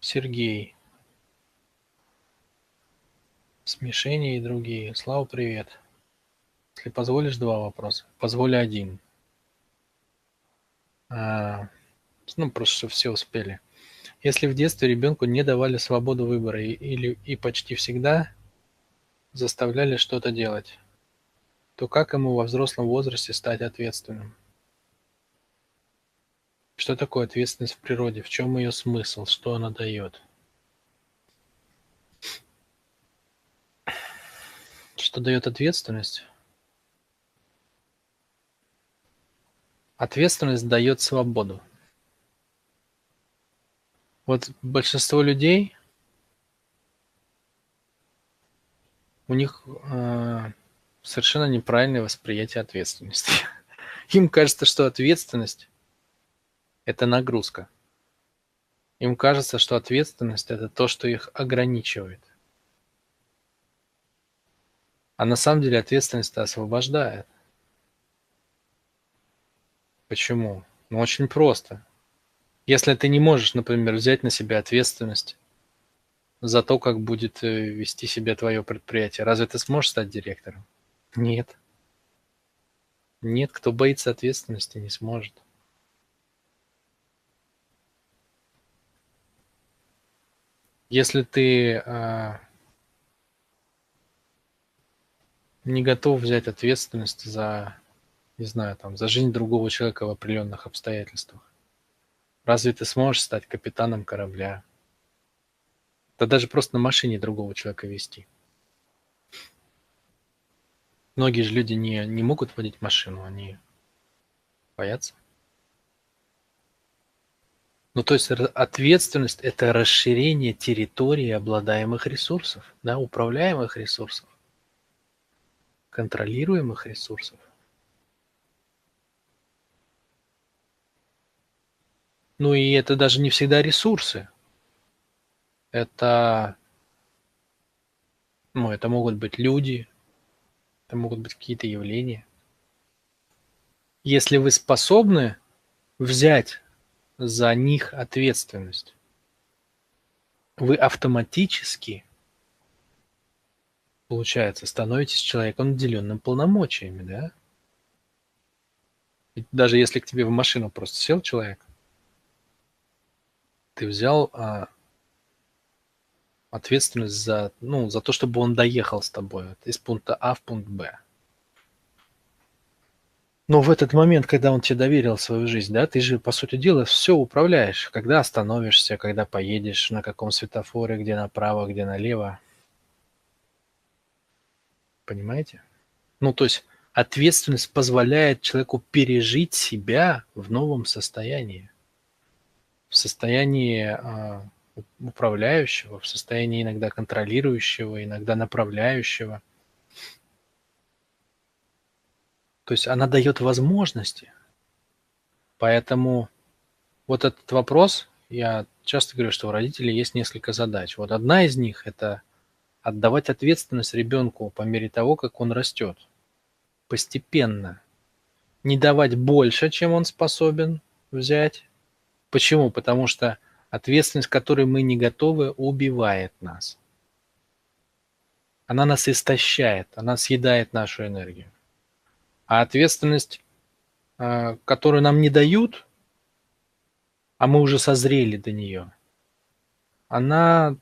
Сергей. Смешение и другие. Слава, привет. Если позволишь, два вопроса. Позволю один. А, ну, просто чтобы все успели. Если в детстве ребенку не давали свободу выбора и, или и почти всегда заставляли что-то делать, то как ему во взрослом возрасте стать ответственным? Что такое ответственность в природе? В чем ее смысл? Что она дает? Что дает ответственность? Ответственность дает свободу. Вот большинство людей, у них э, совершенно неправильное восприятие ответственности. Им кажется, что ответственность – это нагрузка. Им кажется, что ответственность – это то, что их ограничивает. А на самом деле ответственность освобождает. Почему? Ну, очень просто. Если ты не можешь, например, взять на себя ответственность за то, как будет э, вести себя твое предприятие, разве ты сможешь стать директором? Нет. Нет, кто боится ответственности, не сможет. Если ты а, не готов взять ответственность за, не знаю, там, за жизнь другого человека в определенных обстоятельствах. Разве ты сможешь стать капитаном корабля? Да даже просто на машине другого человека вести. Многие же люди не, не могут водить машину, они боятся. Ну, то есть ответственность – это расширение территории обладаемых ресурсов, да, управляемых ресурсов контролируемых ресурсов Ну и это даже не всегда ресурсы. Это, ну, это могут быть люди, это могут быть какие-то явления. Если вы способны взять за них ответственность, вы автоматически Получается, становитесь человеком, наделенным полномочиями, да? Ведь даже если к тебе в машину просто сел человек, ты взял а, ответственность за, ну, за то, чтобы он доехал с тобой вот, из пункта А в пункт Б. Но в этот момент, когда он тебе доверил свою жизнь, да, ты же, по сути дела, все управляешь. Когда остановишься, когда поедешь, на каком светофоре, где направо, где налево. Понимаете? Ну, то есть ответственность позволяет человеку пережить себя в новом состоянии. В состоянии а, управляющего, в состоянии иногда контролирующего, иногда направляющего. То есть она дает возможности. Поэтому вот этот вопрос, я часто говорю, что у родителей есть несколько задач. Вот одна из них – это отдавать ответственность ребенку по мере того, как он растет. Постепенно. Не давать больше, чем он способен взять. Почему? Потому что ответственность, которой мы не готовы, убивает нас. Она нас истощает, она съедает нашу энергию. А ответственность, а, которую нам не дают, а мы уже созрели до нее, она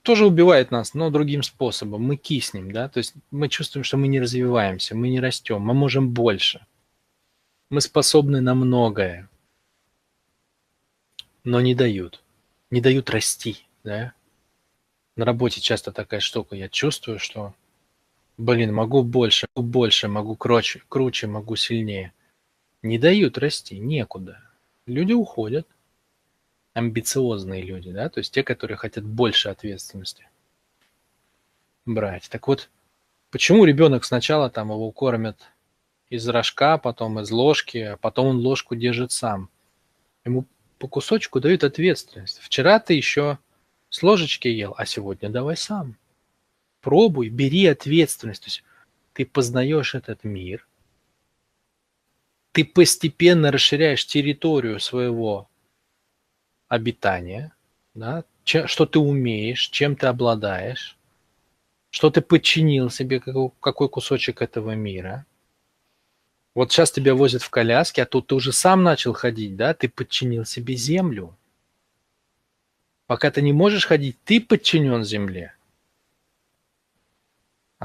тоже убивает нас, но другим способом. Мы киснем, да, то есть мы чувствуем, что мы не развиваемся, мы не растем, мы можем больше. Мы способны на многое, но не дают, не дают расти, да. На работе часто такая штука, я чувствую, что, блин, могу больше, могу больше, могу круче, круче, могу сильнее. Не дают расти, некуда. Люди уходят амбициозные люди, да, то есть те, которые хотят больше ответственности брать. Так вот, почему ребенок сначала там его кормят из рожка, потом из ложки, а потом он ложку держит сам? Ему по кусочку дают ответственность. Вчера ты еще с ложечки ел, а сегодня давай сам. Пробуй, бери ответственность. То есть ты познаешь этот мир, ты постепенно расширяешь территорию своего обитания, да, что ты умеешь, чем ты обладаешь, что ты подчинил себе какой кусочек этого мира. Вот сейчас тебя возят в коляске, а тут ты уже сам начал ходить, да, ты подчинил себе землю. Пока ты не можешь ходить, ты подчинен земле.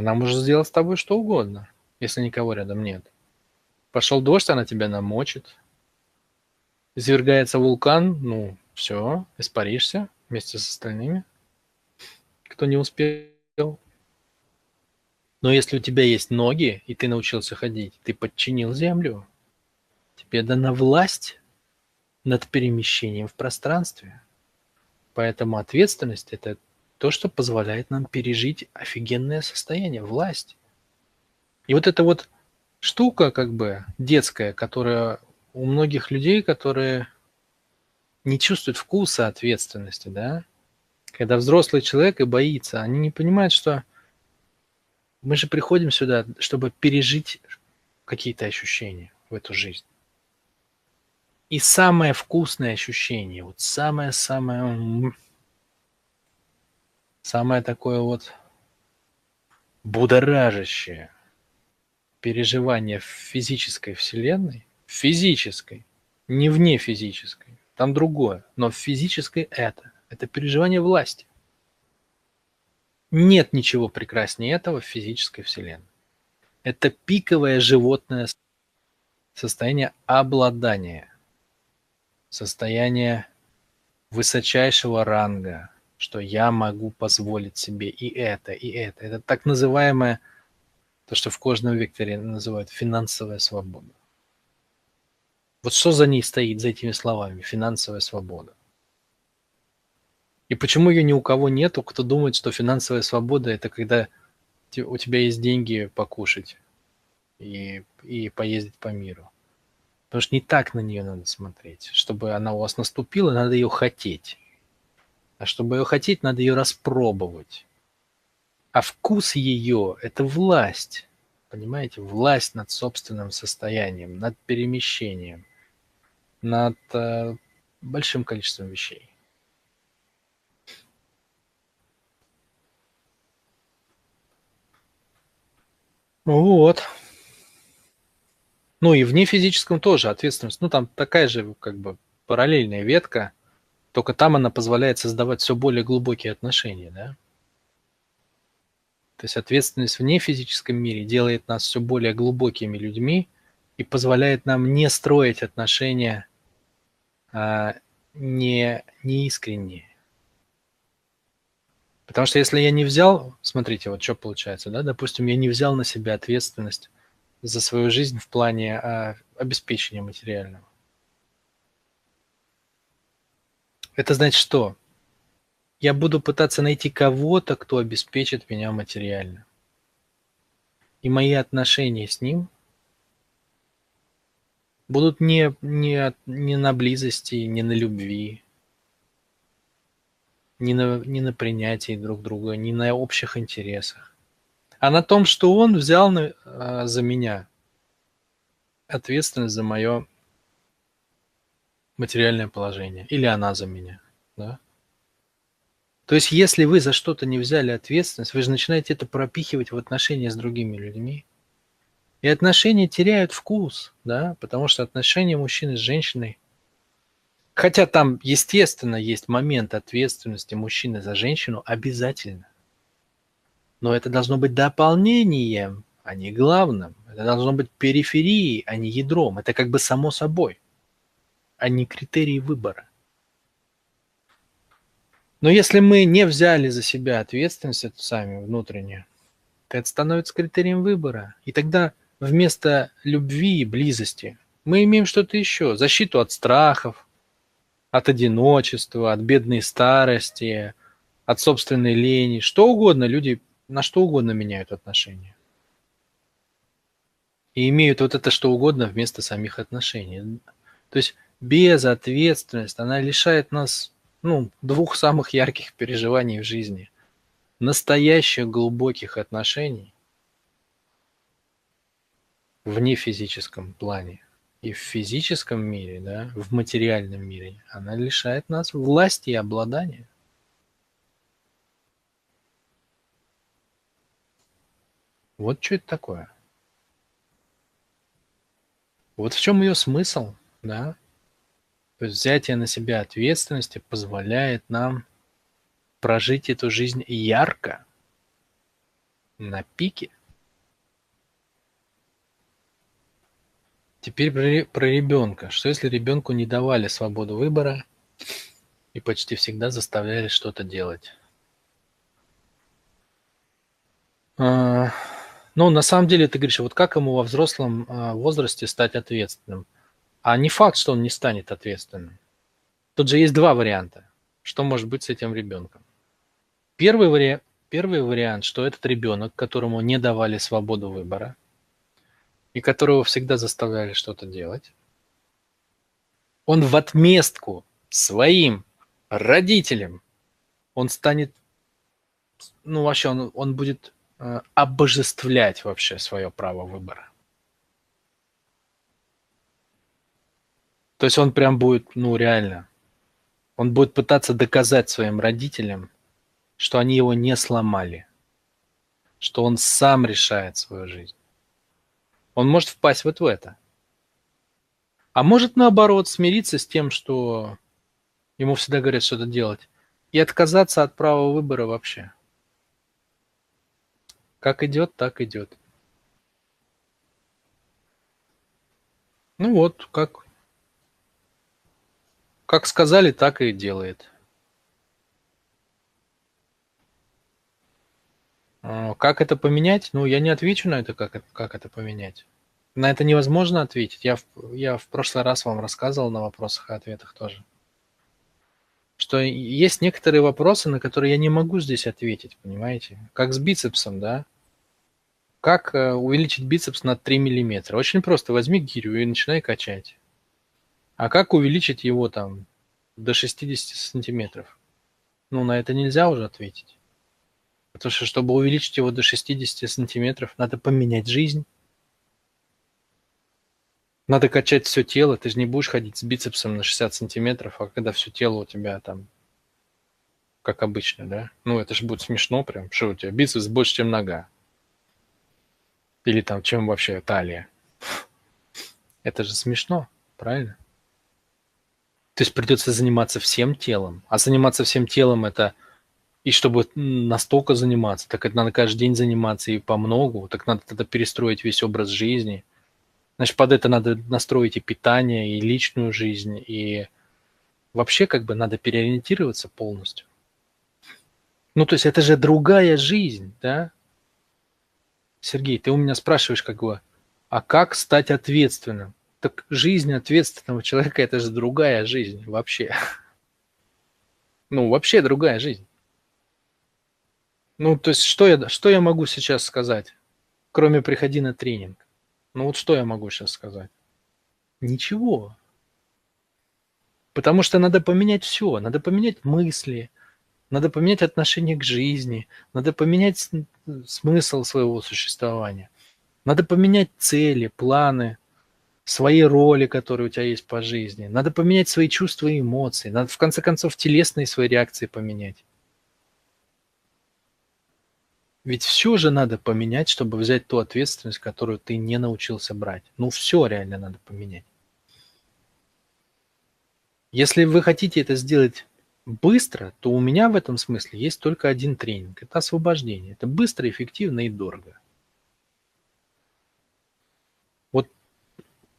Она может сделать с тобой что угодно, если никого рядом нет. Пошел дождь, она тебя намочит. Извергается вулкан, ну, все, испаришься вместе с остальными, кто не успел. Но если у тебя есть ноги, и ты научился ходить, ты подчинил землю, тебе дана власть над перемещением в пространстве. Поэтому ответственность – это то, что позволяет нам пережить офигенное состояние, власть. И вот эта вот штука как бы детская, которая у многих людей, которые не чувствуют вкуса ответственности, да, когда взрослый человек и боится, они не понимают, что мы же приходим сюда, чтобы пережить какие-то ощущения в эту жизнь. И самое вкусное ощущение, вот самое-самое, самое такое вот будоражащее переживание в физической вселенной, физической, не вне физической, там другое, но в физической это, это переживание власти. Нет ничего прекраснее этого в физической вселенной. Это пиковое животное состояние обладания состояние высочайшего ранга, что я могу позволить себе и это, и это. Это так называемое, то, что в кожном векторе называют финансовая свобода. Вот что за ней стоит, за этими словами, финансовая свобода? И почему ее ни у кого нету, кто думает, что финансовая свобода – это когда у тебя есть деньги покушать и, и поездить по миру. Потому что не так на нее надо смотреть. Чтобы она у вас наступила, надо ее хотеть. А чтобы ее хотеть, надо ее распробовать. А вкус ее – это власть. Понимаете? Власть над собственным состоянием, над перемещением, над э, большим количеством вещей. Вот. Ну и вне физическом тоже ответственность. Ну там такая же как бы параллельная ветка, только там она позволяет создавать все более глубокие отношения, да? То есть ответственность вне физическом мире делает нас все более глубокими людьми и позволяет нам не строить отношения а, не, не искренние. Потому что если я не взял, смотрите, вот что получается, да, допустим, я не взял на себя ответственность за свою жизнь в плане а, обеспечения материального. Это значит что? Я буду пытаться найти кого-то, кто обеспечит меня материально. И мои отношения с ним будут не, не, не на близости, не на любви, не на, не на принятии друг друга, не на общих интересах а на том, что он взял на, а, за меня ответственность за мое материальное положение. Или она за меня. Да? То есть, если вы за что-то не взяли ответственность, вы же начинаете это пропихивать в отношения с другими людьми. И отношения теряют вкус, да, потому что отношения мужчины с женщиной, хотя там, естественно, есть момент ответственности мужчины за женщину, обязательно. Но это должно быть дополнением, а не главным. Это должно быть периферией, а не ядром. Это как бы само собой, а не критерий выбора. Но если мы не взяли за себя ответственность эту сами внутреннюю, то это становится критерием выбора. И тогда вместо любви и близости мы имеем что-то еще. Защиту от страхов, от одиночества, от бедной старости, от собственной лени. Что угодно люди на что угодно меняют отношения. И имеют вот это что угодно вместо самих отношений. То есть безответственность, она лишает нас ну, двух самых ярких переживаний в жизни. Настоящих глубоких отношений в нефизическом плане и в физическом мире, да, в материальном мире, она лишает нас власти и обладания. Вот что это такое. Вот в чем ее смысл, да? То есть взятие на себя ответственности позволяет нам прожить эту жизнь ярко, на пике. Теперь про, про ребенка. Что если ребенку не давали свободу выбора и почти всегда заставляли что-то делать? А, ну, на самом деле, ты говоришь, вот как ему во взрослом а, возрасте стать ответственным? А не факт, что он не станет ответственным. Тут же есть два варианта. Что может быть с этим ребенком? Первый, вари... Первый вариант, что этот ребенок, которому не давали свободу выбора, и которого всегда заставляли что-то делать, он в отместку своим родителям, он станет, ну вообще, он, он будет э, обожествлять вообще свое право выбора. То есть он прям будет, ну реально, он будет пытаться доказать своим родителям, что они его не сломали, что он сам решает свою жизнь. Он может впасть вот в это. А может, наоборот, смириться с тем, что ему всегда говорят что-то делать, и отказаться от права выбора вообще. Как идет, так идет. Ну вот, как, как сказали, так и делает. А, как это поменять? Ну, я не отвечу на это, как, как это поменять. На это невозможно ответить. Я в, я в прошлый раз вам рассказывал на вопросах и ответах тоже. Что есть некоторые вопросы, на которые я не могу здесь ответить, понимаете? Как с бицепсом, да? Как э, увеличить бицепс на 3 миллиметра? Очень просто. Возьми гирю и начинай качать. А как увеличить его там до 60 сантиметров? Ну, на это нельзя уже ответить. Потому что, чтобы увеличить его до 60 сантиметров, надо поменять жизнь. Надо качать все тело. Ты же не будешь ходить с бицепсом на 60 сантиметров, а когда все тело у тебя там, как обычно, да? Ну, это же будет смешно прям. Что у тебя бицепс больше, чем нога. Или там, чем вообще талия. Это же смешно, правильно? То есть придется заниматься всем телом. А заниматься всем телом это и чтобы настолько заниматься, так это надо каждый день заниматься и по многу, так надо тогда перестроить весь образ жизни. Значит, под это надо настроить и питание, и личную жизнь, и вообще как бы надо переориентироваться полностью. Ну, то есть это же другая жизнь, да? Сергей, ты у меня спрашиваешь как бы, а как стать ответственным? Так жизнь ответственного человека – это же другая жизнь вообще. Ну, вообще другая жизнь. Ну, то есть, что я, что я могу сейчас сказать, кроме приходи на тренинг? Ну, вот что я могу сейчас сказать? Ничего. Потому что надо поменять все. Надо поменять мысли, надо поменять отношение к жизни, надо поменять смысл своего существования. Надо поменять цели, планы, свои роли, которые у тебя есть по жизни. Надо поменять свои чувства и эмоции. Надо, в конце концов, телесные свои реакции поменять. Ведь все же надо поменять, чтобы взять ту ответственность, которую ты не научился брать. Ну все реально надо поменять. Если вы хотите это сделать быстро, то у меня в этом смысле есть только один тренинг. Это освобождение. Это быстро, эффективно и дорого.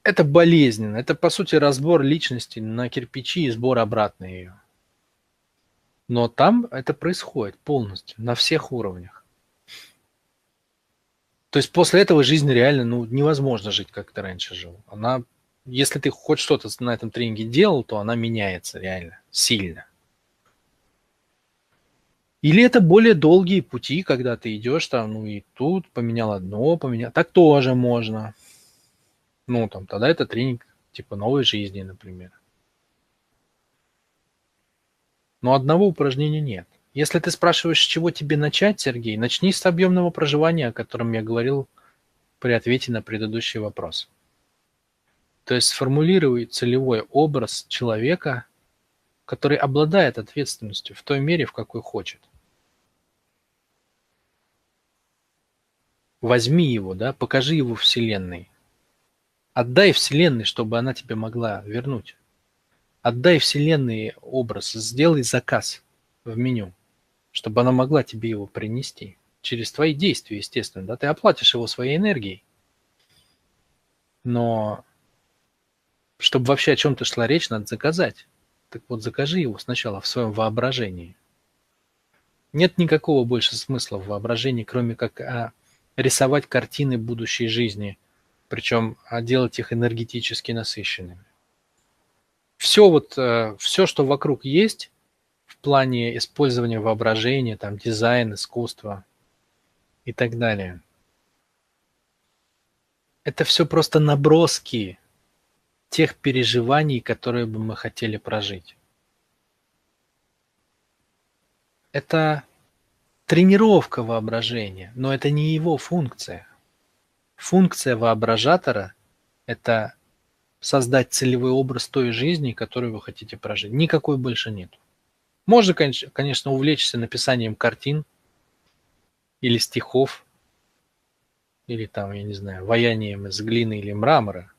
Это болезненно. Это, по сути, разбор личности на кирпичи и сбор обратно ее. Но там это происходит полностью, на всех уровнях. То есть после этого жизнь реально, ну, невозможно жить, как ты раньше жил. Она, если ты хоть что-то на этом тренинге делал, то она меняется реально, сильно. Или это более долгие пути, когда ты идешь там, ну и тут поменял одно, поменял. Так тоже можно. Ну, там, тогда это тренинг типа новой жизни, например. Но одного упражнения нет. Если ты спрашиваешь, с чего тебе начать, Сергей, начни с объемного проживания, о котором я говорил при ответе на предыдущий вопрос. То есть сформулируй целевой образ человека, который обладает ответственностью в той мере, в какой хочет. Возьми его, да, покажи его Вселенной. Отдай Вселенной, чтобы она тебе могла вернуть. Отдай Вселенной образ, сделай заказ в меню, чтобы она могла тебе его принести. Через твои действия, естественно. Да? Ты оплатишь его своей энергией. Но чтобы вообще о чем-то шла речь, надо заказать. Так вот, закажи его сначала в своем воображении. Нет никакого больше смысла в воображении, кроме как а, рисовать картины будущей жизни, причем а, делать их энергетически насыщенными. Все вот, э, все, что вокруг есть в плане использования воображения, там, дизайн, искусство и так далее, это все просто наброски тех переживаний, которые бы мы хотели прожить. Это тренировка воображения, но это не его функция. Функция воображатора – это создать целевой образ той жизни, которую вы хотите прожить. Никакой больше нет. Можно, конечно, увлечься написанием картин или стихов, или там, я не знаю, ваянием из глины или мрамора.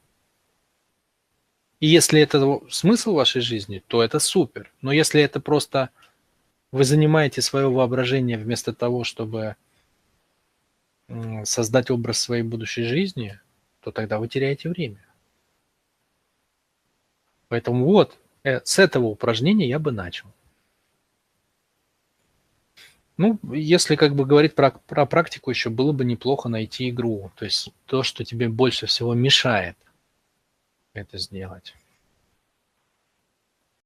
И если это смысл вашей жизни, то это супер. Но если это просто вы занимаете свое воображение вместо того, чтобы создать образ своей будущей жизни, то тогда вы теряете время. Поэтому вот, э, с этого упражнения я бы начал. Ну, если как бы говорить про, про практику, еще было бы неплохо найти игру. То есть то, что тебе больше всего мешает – это сделать